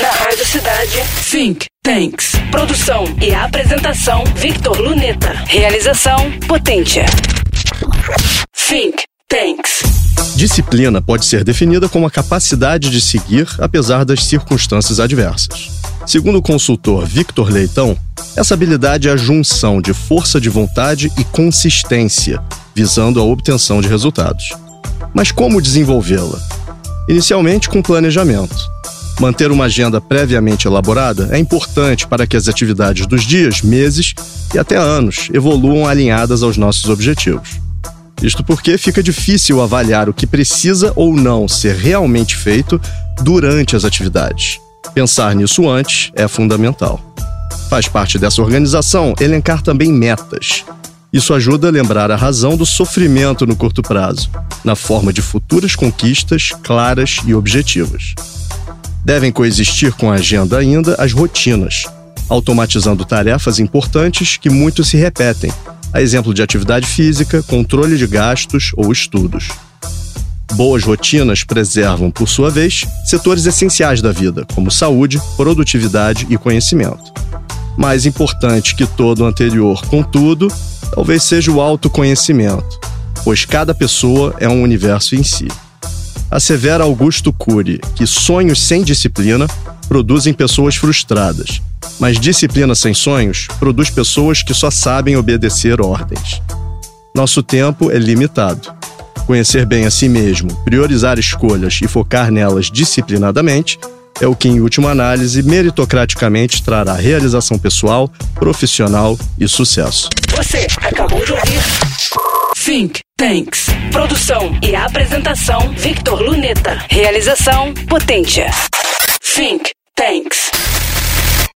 Na Rádio Cidade, Think Tanks. Produção e apresentação, Victor Luneta. Realização, Potência. Think Tanks. Disciplina pode ser definida como a capacidade de seguir apesar das circunstâncias adversas. Segundo o consultor Victor Leitão, essa habilidade é a junção de força de vontade e consistência, visando a obtenção de resultados. Mas como desenvolvê-la? Inicialmente com planejamento. Manter uma agenda previamente elaborada é importante para que as atividades dos dias, meses e até anos evoluam alinhadas aos nossos objetivos. Isto porque fica difícil avaliar o que precisa ou não ser realmente feito durante as atividades. Pensar nisso antes é fundamental. Faz parte dessa organização elencar também metas. Isso ajuda a lembrar a razão do sofrimento no curto prazo, na forma de futuras conquistas claras e objetivas. Devem coexistir com a agenda ainda as rotinas, automatizando tarefas importantes que muito se repetem, a exemplo de atividade física, controle de gastos ou estudos. Boas rotinas preservam, por sua vez, setores essenciais da vida, como saúde, produtividade e conhecimento. Mais importante que todo o anterior, contudo, talvez seja o autoconhecimento, pois cada pessoa é um universo em si assevera Augusto Cury que sonhos sem disciplina produzem pessoas frustradas, mas disciplina sem sonhos produz pessoas que só sabem obedecer ordens. Nosso tempo é limitado. Conhecer bem a si mesmo, priorizar escolhas e focar nelas disciplinadamente é o que, em última análise, meritocraticamente trará realização pessoal, profissional e sucesso. Você acabou de ouvir Think Tanks. Produção e apresentação: Victor Luneta. Realização: Potência. Think Tanks.